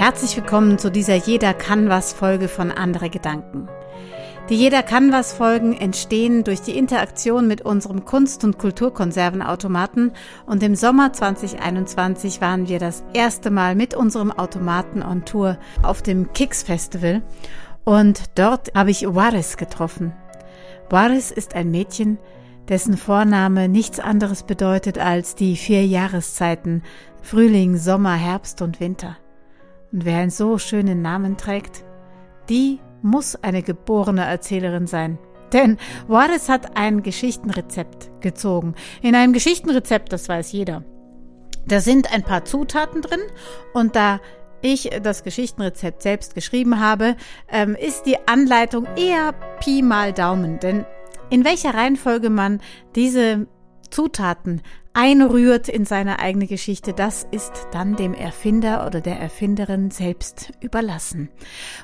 Herzlich willkommen zu dieser Jeder kann was Folge von Andere Gedanken. Die Jeder kann was Folgen entstehen durch die Interaktion mit unserem Kunst- und Kulturkonservenautomaten und im Sommer 2021 waren wir das erste Mal mit unserem Automaten on Tour auf dem Kicks Festival und dort habe ich Waris getroffen. Waris ist ein Mädchen, dessen Vorname nichts anderes bedeutet als die vier Jahreszeiten Frühling, Sommer, Herbst und Winter. Und wer einen so schönen Namen trägt, die muss eine geborene Erzählerin sein. Denn Juarez hat ein Geschichtenrezept gezogen. In einem Geschichtenrezept, das weiß jeder. Da sind ein paar Zutaten drin und da ich das Geschichtenrezept selbst geschrieben habe, ähm, ist die Anleitung eher Pi mal Daumen. Denn in welcher Reihenfolge man diese Zutaten einrührt in seine eigene Geschichte, das ist dann dem Erfinder oder der Erfinderin selbst überlassen.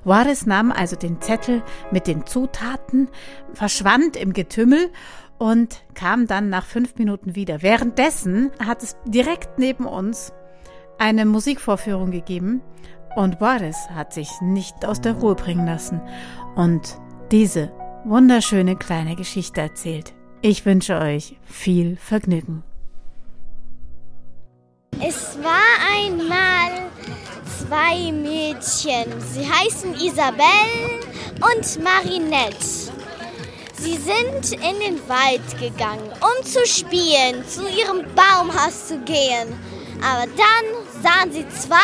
Juarez nahm also den Zettel mit den Zutaten, verschwand im Getümmel und kam dann nach fünf Minuten wieder. Währenddessen hat es direkt neben uns eine Musikvorführung gegeben und Juarez hat sich nicht aus der Ruhe bringen lassen und diese wunderschöne kleine Geschichte erzählt. Ich wünsche euch viel Vergnügen. Es war einmal zwei Mädchen. Sie heißen Isabelle und Marinette. Sie sind in den Wald gegangen, um zu spielen, zu ihrem Baumhaus zu gehen. Aber dann sahen sie zwei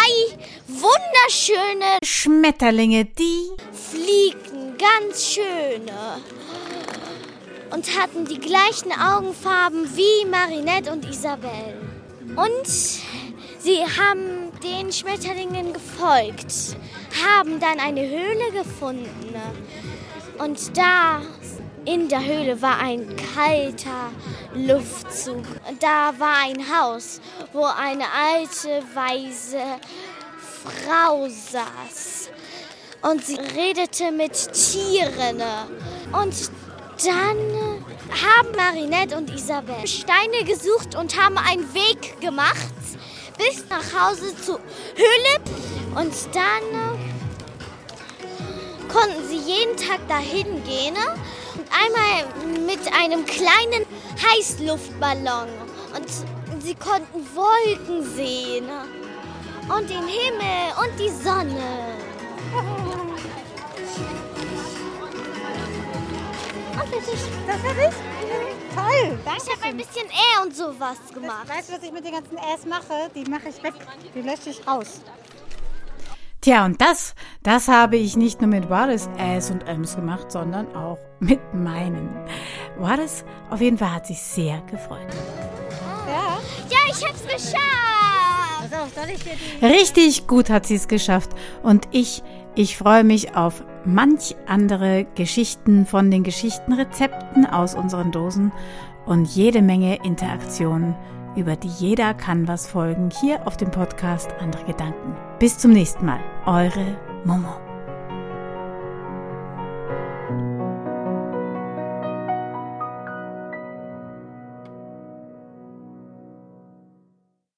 wunderschöne Schmetterlinge, die fliegten, ganz schöne. Und hatten die gleichen Augenfarben wie Marinette und Isabelle. Und sie haben den Schmetterlingen gefolgt, haben dann eine Höhle gefunden. Und da in der Höhle war ein kalter Luftzug. Da war ein Haus, wo eine alte, weise Frau saß. Und sie redete mit Tieren. Und dann haben Marinette und Isabel Steine gesucht und haben einen Weg gemacht bis nach Hause zu Hülip. Und dann äh, konnten sie jeden Tag dahin gehen und einmal mit einem kleinen Heißluftballon. Und sie konnten Wolken sehen und den Himmel und die Sonne. Fertig. Das fertig? Toll, danke. Ich habe ein bisschen Ä und sowas gemacht. Weißt du, was ich mit den ganzen Äs mache? Die mache ich weg. Die lösche ich raus. Tja, und das, das habe ich nicht nur mit Wallace Äs und Äms gemacht, sondern auch mit meinen. Wallace auf jeden Fall hat sich sehr gefreut. Ja. Ja, ich hab's geschafft. Auf, ich. Richtig gut hat sie es geschafft. Und ich, ich freue mich auf manch andere Geschichten von den Geschichtenrezepten aus unseren Dosen und jede Menge Interaktionen, über die jeder kann was folgen, hier auf dem Podcast Andere Gedanken. Bis zum nächsten Mal. Eure Momo.